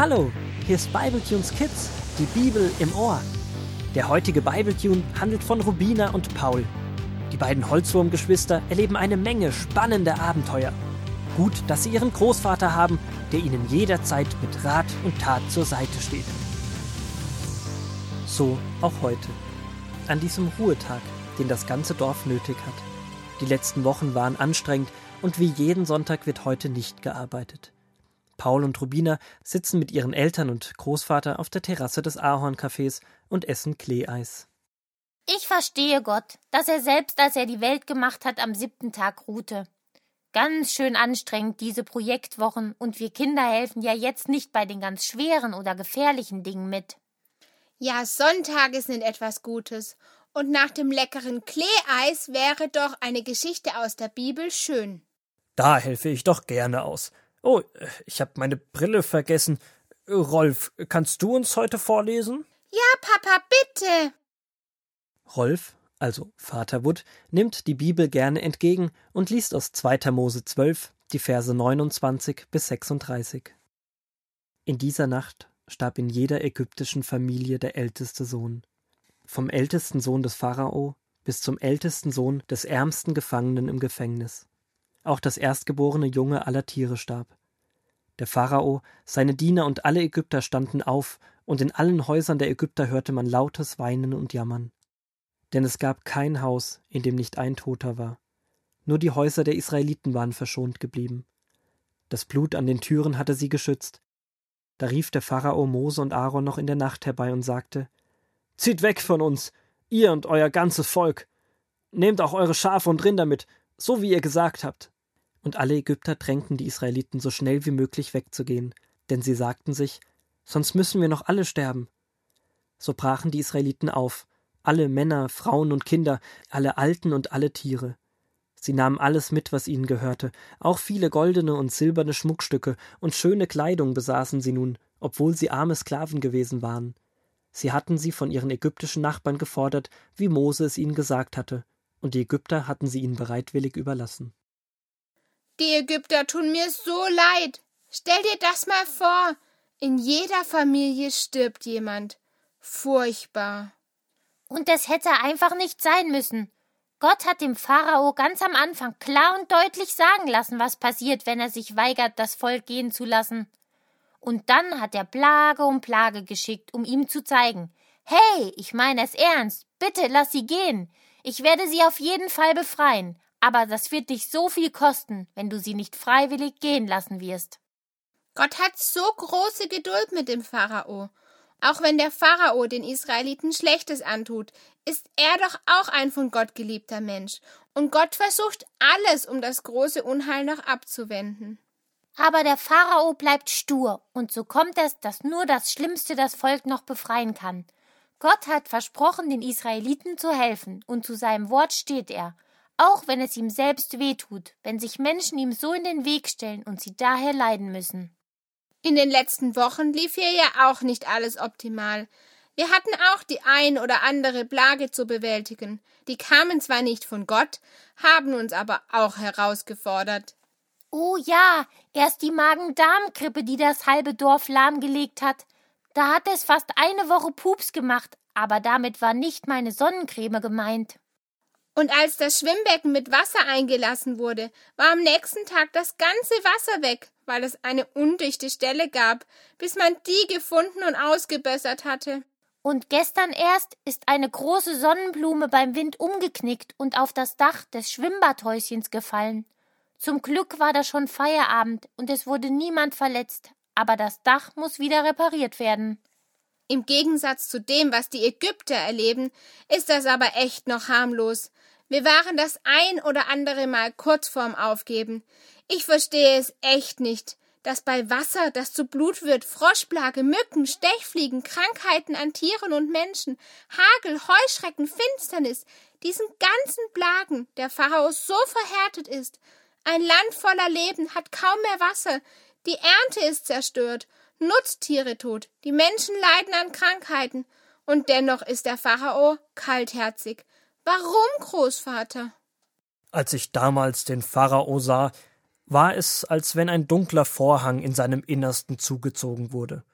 Hallo, hier ist Bibletunes Kids, die Bibel im Ohr. Der heutige Bibletune handelt von Rubina und Paul. Die beiden Holzwurmgeschwister erleben eine Menge spannender Abenteuer. Gut, dass sie ihren Großvater haben, der ihnen jederzeit mit Rat und Tat zur Seite steht. So auch heute. An diesem Ruhetag, den das ganze Dorf nötig hat. Die letzten Wochen waren anstrengend und wie jeden Sonntag wird heute nicht gearbeitet. Paul und Rubina sitzen mit ihren Eltern und Großvater auf der Terrasse des Ahorncafés und essen Kleeeis. Ich verstehe Gott, dass er selbst, als er die Welt gemacht hat, am siebten Tag ruhte. Ganz schön anstrengend diese Projektwochen und wir Kinder helfen ja jetzt nicht bei den ganz schweren oder gefährlichen Dingen mit. Ja, Sonntage sind etwas Gutes. Und nach dem leckeren Kleeeis wäre doch eine Geschichte aus der Bibel schön. Da helfe ich doch gerne aus. Oh, ich habe meine Brille vergessen. Rolf, kannst du uns heute vorlesen? Ja, Papa, bitte. Rolf, also Vater Wood, nimmt die Bibel gerne entgegen und liest aus 2. Mose 12 die Verse 29 bis 36. In dieser Nacht starb in jeder ägyptischen Familie der älteste Sohn. Vom ältesten Sohn des Pharao bis zum ältesten Sohn des ärmsten Gefangenen im Gefängnis. Auch das erstgeborene Junge aller Tiere starb. Der Pharao, seine Diener und alle Ägypter standen auf, und in allen Häusern der Ägypter hörte man lautes Weinen und Jammern. Denn es gab kein Haus, in dem nicht ein Toter war. Nur die Häuser der Israeliten waren verschont geblieben. Das Blut an den Türen hatte sie geschützt. Da rief der Pharao Mose und Aaron noch in der Nacht herbei und sagte: Zieht weg von uns, ihr und euer ganzes Volk. Nehmt auch eure Schafe und Rinder mit, so wie ihr gesagt habt. Und alle Ägypter drängten die Israeliten so schnell wie möglich wegzugehen, denn sie sagten sich, sonst müssen wir noch alle sterben. So brachen die Israeliten auf, alle Männer, Frauen und Kinder, alle Alten und alle Tiere. Sie nahmen alles mit, was ihnen gehörte, auch viele goldene und silberne Schmuckstücke und schöne Kleidung besaßen sie nun, obwohl sie arme Sklaven gewesen waren. Sie hatten sie von ihren ägyptischen Nachbarn gefordert, wie Mose es ihnen gesagt hatte, und die Ägypter hatten sie ihnen bereitwillig überlassen. Die Ägypter tun mir so leid. Stell dir das mal vor. In jeder Familie stirbt jemand. Furchtbar. Und es hätte einfach nicht sein müssen. Gott hat dem Pharao ganz am Anfang klar und deutlich sagen lassen, was passiert, wenn er sich weigert, das Volk gehen zu lassen. Und dann hat er Plage um Plage geschickt, um ihm zu zeigen, hey, ich meine es ernst, bitte lass sie gehen. Ich werde sie auf jeden Fall befreien, aber das wird dich so viel kosten, wenn du sie nicht freiwillig gehen lassen wirst. Gott hat so große Geduld mit dem Pharao. Auch wenn der Pharao den Israeliten Schlechtes antut, ist er doch auch ein von Gott geliebter Mensch, und Gott versucht alles, um das große Unheil noch abzuwenden. Aber der Pharao bleibt stur, und so kommt es, dass nur das Schlimmste das Volk noch befreien kann. Gott hat versprochen, den Israeliten zu helfen, und zu seinem Wort steht er auch wenn es ihm selbst wehtut, wenn sich Menschen ihm so in den Weg stellen und sie daher leiden müssen. In den letzten Wochen lief hier ja auch nicht alles optimal. Wir hatten auch die ein oder andere Plage zu bewältigen. Die kamen zwar nicht von Gott, haben uns aber auch herausgefordert. Oh ja, erst die Magen-Darm-Grippe, die das halbe Dorf lahmgelegt hat. Da hat es fast eine Woche Pups gemacht, aber damit war nicht meine Sonnencreme gemeint. Und als das Schwimmbecken mit Wasser eingelassen wurde, war am nächsten Tag das ganze Wasser weg, weil es eine undichte Stelle gab, bis man die gefunden und ausgebessert hatte. Und gestern erst ist eine große Sonnenblume beim Wind umgeknickt und auf das Dach des Schwimmbadhäuschens gefallen. Zum Glück war da schon Feierabend und es wurde niemand verletzt, aber das Dach muss wieder repariert werden. Im Gegensatz zu dem, was die Ägypter erleben, ist das aber echt noch harmlos. Wir waren das ein oder andere Mal kurz vorm Aufgeben. Ich verstehe es echt nicht, dass bei Wasser, das zu Blut wird, Froschplage, Mücken, Stechfliegen, Krankheiten an Tieren und Menschen, Hagel, Heuschrecken, Finsternis, diesen ganzen Plagen der Pharao so verhärtet ist. Ein Land voller Leben hat kaum mehr Wasser, die Ernte ist zerstört, Nutztiere tot, die Menschen leiden an Krankheiten, und dennoch ist der Pharao kaltherzig. Warum, Großvater? Als ich damals den Pharao sah, war es, als wenn ein dunkler Vorhang in seinem Innersten zugezogen wurde.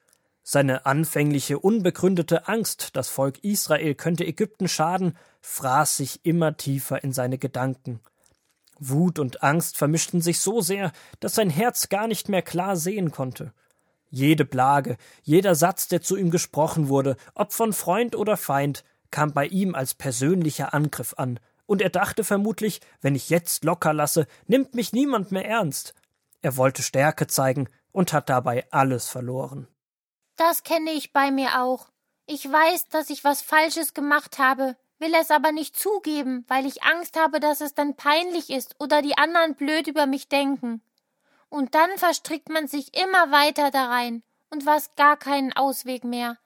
Seine anfängliche unbegründete Angst, das Volk Israel könnte Ägypten schaden, fraß sich immer tiefer in seine Gedanken. Wut und Angst vermischten sich so sehr, dass sein Herz gar nicht mehr klar sehen konnte. Jede Plage, jeder Satz, der zu ihm gesprochen wurde, ob von Freund oder Feind, kam bei ihm als persönlicher Angriff an, und er dachte vermutlich, wenn ich jetzt locker lasse, nimmt mich niemand mehr ernst. Er wollte Stärke zeigen und hat dabei alles verloren. Das kenne ich bei mir auch. Ich weiß, dass ich was Falsches gemacht habe, will es aber nicht zugeben, weil ich Angst habe, dass es dann peinlich ist oder die anderen blöd über mich denken. Und dann verstrickt man sich immer weiter da rein und weiß gar keinen Ausweg mehr.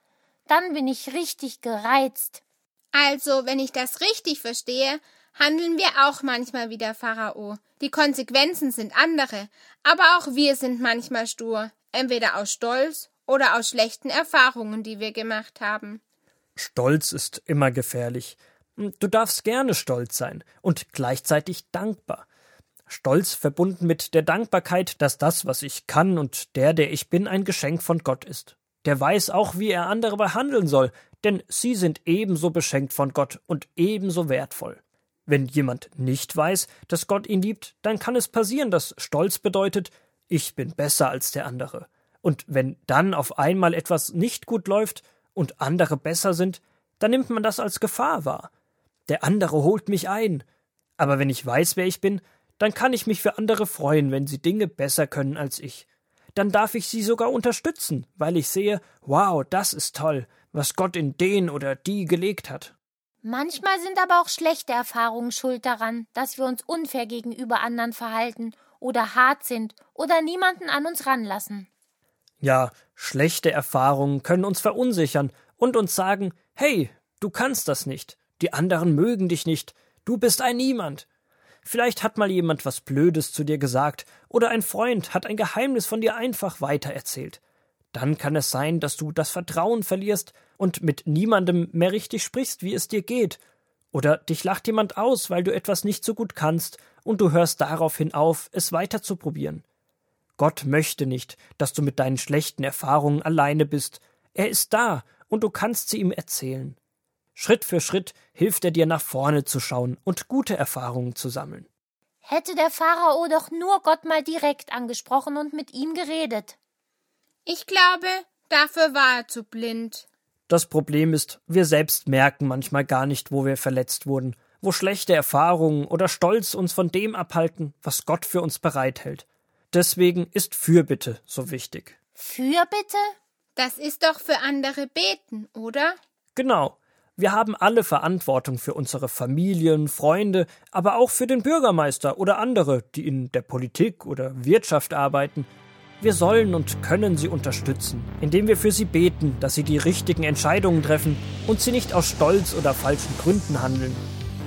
Dann bin ich richtig gereizt. Also, wenn ich das richtig verstehe, handeln wir auch manchmal wie der Pharao. Die Konsequenzen sind andere, aber auch wir sind manchmal stur, entweder aus Stolz oder aus schlechten Erfahrungen, die wir gemacht haben. Stolz ist immer gefährlich. Du darfst gerne stolz sein und gleichzeitig dankbar. Stolz verbunden mit der Dankbarkeit, dass das, was ich kann und der, der ich bin, ein Geschenk von Gott ist. Der weiß auch, wie er andere behandeln soll, denn sie sind ebenso beschenkt von Gott und ebenso wertvoll. Wenn jemand nicht weiß, dass Gott ihn liebt, dann kann es passieren, dass Stolz bedeutet, ich bin besser als der andere. Und wenn dann auf einmal etwas nicht gut läuft und andere besser sind, dann nimmt man das als Gefahr wahr. Der andere holt mich ein. Aber wenn ich weiß, wer ich bin, dann kann ich mich für andere freuen, wenn sie Dinge besser können als ich. Dann darf ich sie sogar unterstützen, weil ich sehe, wow, das ist toll, was Gott in den oder die gelegt hat. Manchmal sind aber auch schlechte Erfahrungen schuld daran, dass wir uns unfair gegenüber anderen verhalten oder hart sind oder niemanden an uns ranlassen. Ja, schlechte Erfahrungen können uns verunsichern und uns sagen, hey, du kannst das nicht, die anderen mögen dich nicht, du bist ein Niemand. Vielleicht hat mal jemand was Blödes zu dir gesagt, oder ein Freund hat ein Geheimnis von dir einfach weitererzählt. Dann kann es sein, dass du das Vertrauen verlierst und mit niemandem mehr richtig sprichst, wie es dir geht. Oder dich lacht jemand aus, weil du etwas nicht so gut kannst, und du hörst daraufhin auf, es weiterzuprobieren. Gott möchte nicht, dass du mit deinen schlechten Erfahrungen alleine bist. Er ist da, und du kannst sie ihm erzählen. Schritt für Schritt hilft er dir nach vorne zu schauen und gute Erfahrungen zu sammeln. Hätte der Pharao doch nur Gott mal direkt angesprochen und mit ihm geredet. Ich glaube, dafür war er zu blind. Das Problem ist, wir selbst merken manchmal gar nicht, wo wir verletzt wurden, wo schlechte Erfahrungen oder Stolz uns von dem abhalten, was Gott für uns bereithält. Deswegen ist Fürbitte so wichtig. Fürbitte? Das ist doch für andere beten, oder? Genau. Wir haben alle Verantwortung für unsere Familien, Freunde, aber auch für den Bürgermeister oder andere, die in der Politik oder Wirtschaft arbeiten. Wir sollen und können sie unterstützen, indem wir für sie beten, dass sie die richtigen Entscheidungen treffen und sie nicht aus Stolz oder falschen Gründen handeln.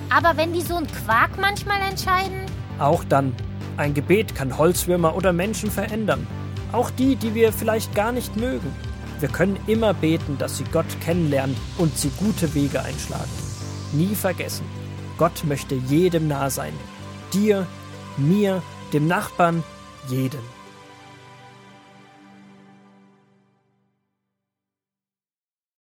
Aber wenn die so einen Quark manchmal entscheiden? Auch dann ein Gebet kann Holzwürmer oder Menschen verändern. Auch die, die wir vielleicht gar nicht mögen. Wir können immer beten, dass sie Gott kennenlernen und sie gute Wege einschlagen. Nie vergessen, Gott möchte jedem nah sein. Dir, mir, dem Nachbarn, jedem.